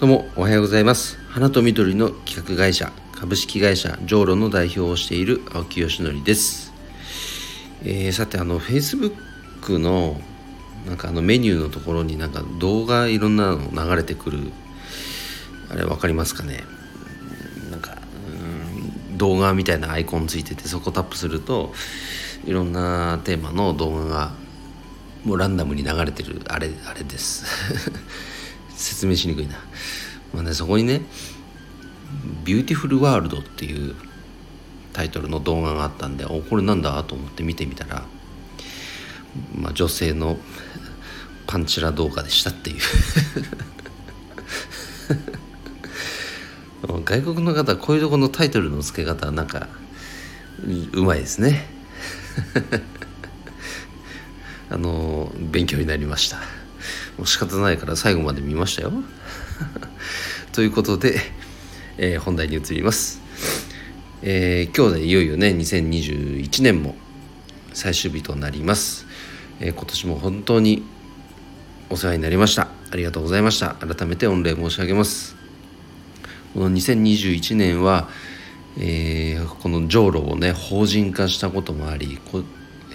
どうもおはようございます。花と緑の企画会社株式会社ジョーロの代表をしている青木よしのりです、えー、さてあの Facebook のなんかあのメニューのところになんか動画いろんなの流れてくる。あれ分かりますかね？なんか動画みたいなアイコンついててそこタップするといろんなテーマの動画がもうランダムに流れてるあれあれです。説明しにくいな、まあね、そこにね「 Beautiful World」っていうタイトルの動画があったんでおこれなんだと思って見てみたら、まあ、女性のパンチラ動画でしたっていう。外国の方こういうとこのタイトルの付け方はなんかうまいですね。あの勉強になりました。もう仕方ないから最後まで見ましたよ。ということで、えー、本題に移ります、えー、今日でいよいよね2021年も最終日となります、えー、今年も本当にお世話になりました。ありがとうございました。改めて御礼申し上げます。この2021年は、えー、この上路をね法人化したこともありこ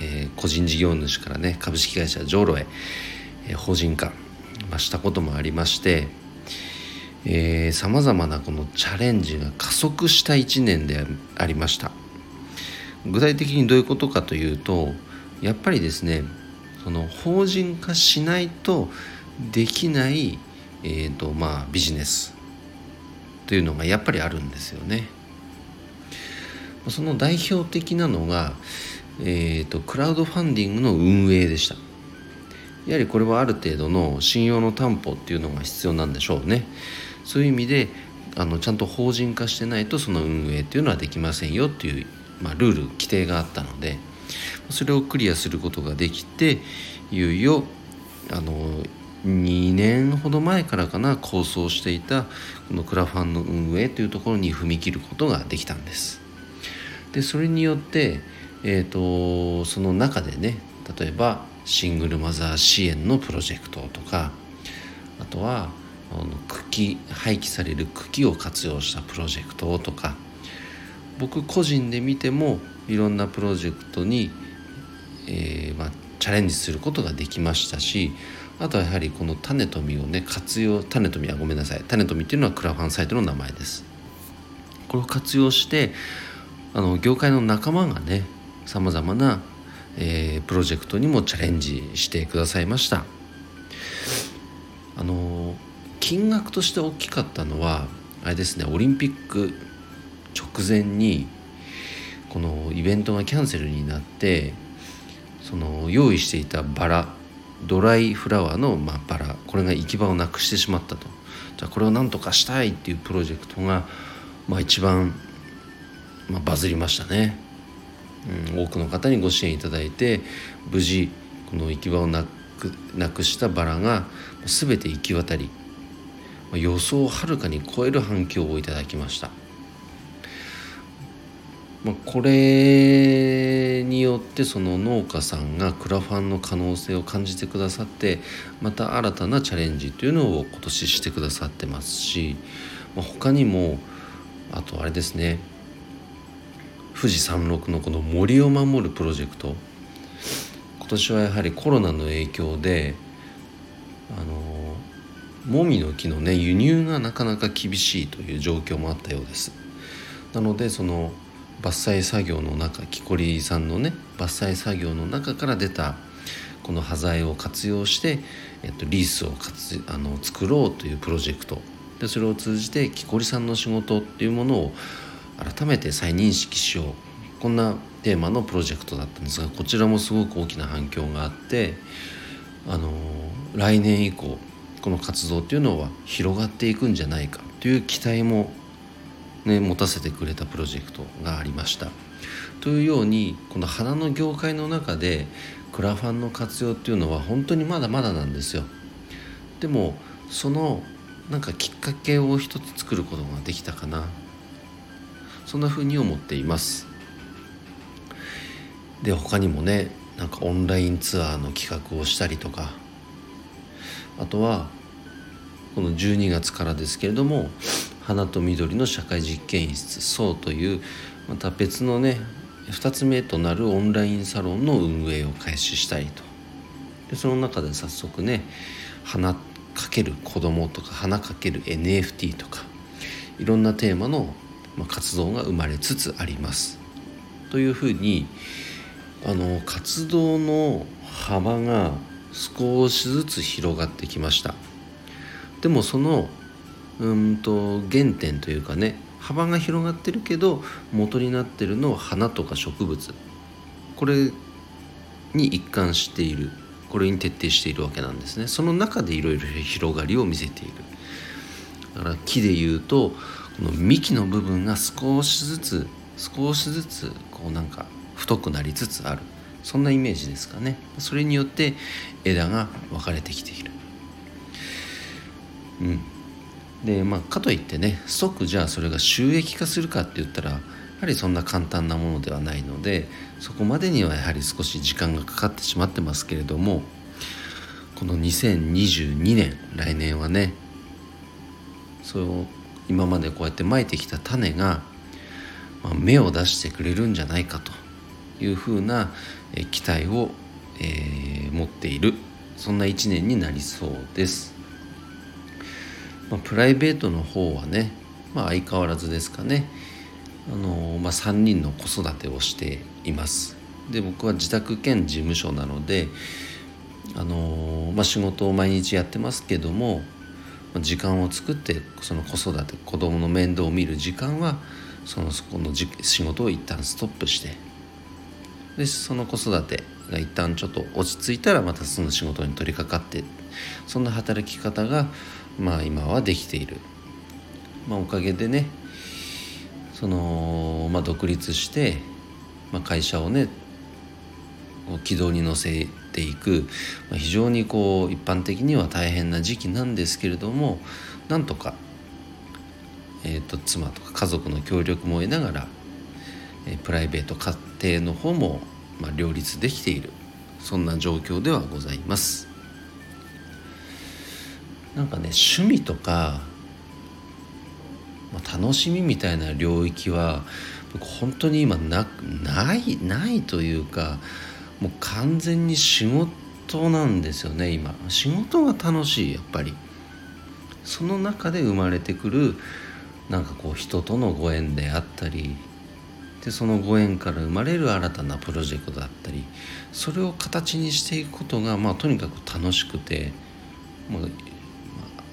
えー、個人事業主からね株式会社ジョーロへ、法人化、ましたこともありましてさまざまなこのチャレンジが加速した1年でありました具体的にどういうことかというとやっぱりですねその法人化しないとできない、えーとまあ、ビジネスというのがやっぱりあるんですよね。その代表的なのが、えーと、クラウドファンディングの運営でしたやはりこれはある程度の信用の担保っていうのが必要なんでしょうね。そういう意味であのちゃんと法人化してないとその運営っていうのはできませんよっていう、まあ、ルール規定があったのでそれをクリアすることができていよいよあの2年ほど前からかな構想していたこのクラファンの運営というところに踏み切ることができたんです。でそれによってえーと、その中でね例えばシングルマザー支援のプロジェクトとかあとはあの茎廃棄される茎を活用したプロジェクトとか僕個人で見てもいろんなプロジェクトに、えーまあ、チャレンジすることができましたしあとはやはりこの種と実をね活用種と実はごめんなさい。種と実っていうのはクラファンサイトの名前です。これを活用してあの業界の仲間がねさまざまな、えー、プロジェクトにもチャレンジしてくださいましたあの金額として大きかったのはあれですねオリンピック直前にこのイベントがキャンセルになってその用意していたバラドライフラワーの、まあ、バラこれが行き場をなくしてしまったとじゃあこれを何とかしたいっていうプロジェクトが、まあ、一番、まあ、バズりましたね。うん、多くの方にご支援いただいて無事この行き場をなくなくしたバラが全て行き渡り予想をはるかに超える反響をいただきました。まあ、これによってその農家さんがクラファンの可能性を感じてくださってまた新たなチャレンジというのを今年してくださってますし、まあ、他にもあとあれですね富士山麓のこの森を守るプロジェクト。今年はやはりコロナの影響であのもみの木のね輸入がなかなか厳しいという状況もあったようです。なのでその伐採作業の中木こりさんのね伐採作業の中から出たこの端材を活用して、えっと、リースを活あの作ろうというプロジェクト。でそれを通じて木こりさんの仕事っていうものを改めて再認識しようこんなテーマのプロジェクトだったんですがこちらもすごく大きな反響があってあの来年以降この活動っていうのは広がっていくんじゃないかという期待も、ね、持たせてくれたプロジェクトがありました。というようにこの花の業界の中でクラファンの活用っていうのは本当にまだまだなんですよ。でもそのなんかきっかけを一つ作ることができたかなそんな風に思っています。で他にもねなんかオンラインツアーの企画をしたりとかあとはこの12月からですけれども花と緑の社会実験室そうというまた別のね2つ目となるオンラインサロンの運営を開始したいと。でその中で早速ね花かける子供とか花かける NFT とかいろんなテーマの活動が生まれつつあります。というふうにあの活動の幅が少しずつ広がってきました。でもそのうんと原点というかね幅が広がってるけど元になってるのは花とか植物。これに一貫している。これに徹底しているわけなんですね。その中でいろいろ広がりを見せている。だから木でいうとの幹の部分が少しずつ少しずつこうなんか太くなりつつある。そんなイメージですかね。それによって枝が分かれてきている。うん。でまあかといってね即じゃあそれが収益化するかって言ったらやはりそんな簡単なものではないのでそこまでにはやはり少し時間がかかってしまってますけれどもこの2022年来年はねそう今までこうやってまいてきた種が、まあ、芽を出してくれるんじゃないかというふうな期待を、えー、持っているそんな一年になりそうです。まあ、プライベートの方はね、まあ、相変わらずですかね、あのまあ、3人の子育てをしていますで僕は自宅兼事務所なので、あのまあ、仕事を毎日やってますけども時間を作ってその子育て子供の面倒を見る時間はそのそこの仕事を一旦ストップしてでその子育てが一旦ちょっと落ち着いたらまたその仕事に取り掛かってそんな働き方がまあ今はできている、まあ、おかげでねその、まあ、独立して、まあ、会社をね軌道に乗せていく、まあ、非常にこう一般的には大変な時期なんですけれどもなんとか、えーと、妻とか家族の協力も得ながら、えー、プライベート家庭の方も、まあ、両立できているそんな状況ではございます。なんかね趣味とか、まあ、楽しみみたいな領域は本当に今なないないというかもう完全に仕事なんですよね今。仕事が楽しいやっぱり。その中で生まれてくるなんかこう人とのご縁であったりでそのご縁から生まれる新たなプロジェクトだったりそれを形にしていくことがまあとにかく楽しくてもう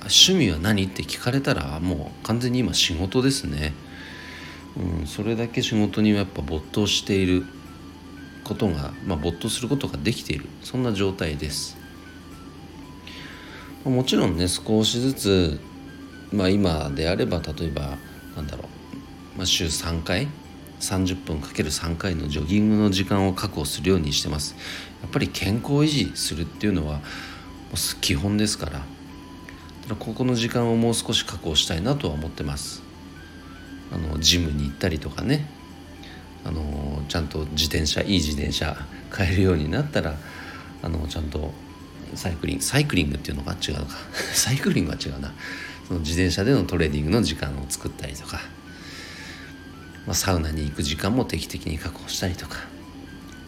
趣味は何って聞かれたらもう完全に今仕事ですね、うん、それだけ仕事にやっぱ没頭している。ことが、まあ、没頭することができている。そんな状態です。もちろんね少しずつ、まあ、今であれば例えばなんだろう、まあ、週3回30分かける3回のジョギングの時間を確保するようにしてます。やっぱり健康維持するっていうのは基本ですから。ここの時間をもう少し確保したいなとは思ってます。あのジムに行ったりとかね。あのちゃんと自転車いい自転車買えるようになったらあのちゃんとサイクリングサイクリングっていうのが違うか。サイクリングは違うな。その自転車でのトレーニングの時間を作ったりとか、まあ、サウナに行く時間も定期的に確保したりとか。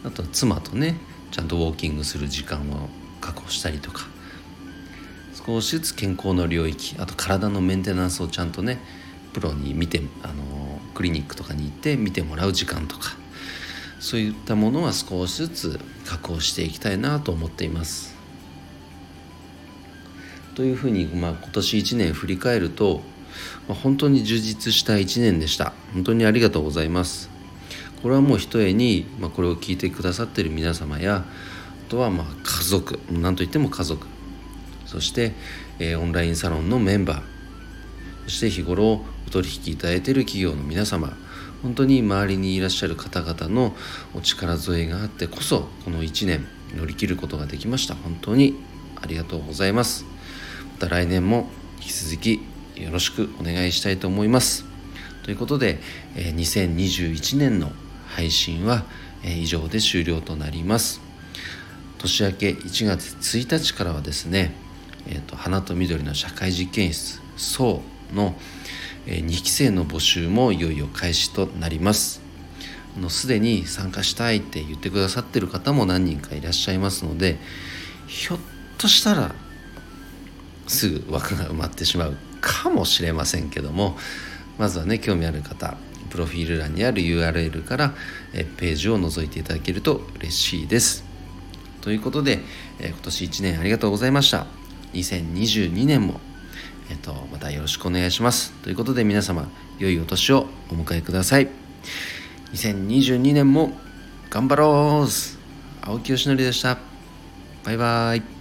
あと妻とねちゃんとウォーキングする時間を確保したりとか。少しずつ健康の領域あと体のメンテナンスをちゃんとねプロに見てあのクリニックとかに行って見てもらう時間とかそういったものは少しずつ確保していきたいなと思っています。というふうに、まあ、今年1年振り返ると、まあ、本当に充実した1年でした。本当にありがとうございます。これはもうひとえに、まあ、これを聞いてくださっている皆様やあとはまあ家族何といっても家族。そして、えー、オンラインサロンのメンバー。そして日頃取引いただいている企業の皆様本当に周りにいらっしゃる方々のお力添えがあってこそこの1年乗り切ることができました。本当にありがとうございます。また来年も引き続きよろしくお願いしたいと思います。ということで、2021年の配信は、以上で終了となります。年明け1月1日からはですねえーと、花と緑の社会実験室「そうの、え、2期生の募集もいよいよ開始となりますすでに参加したいって言ってくださってる方も何人かいらっしゃいますのでひょっとしたらすぐ枠が埋まってしまうかもしれませんけどもまずはね興味ある方プロフィール欄にある URL からえページを覗いていただけると嬉しいです。ということで、え今年1年ありがとうございました。2022年も、えっと、またよろしくお願いします。ということで皆様、良いお年をお迎えください。2022年も頑張ろう青木よしのりでした。バイバイ。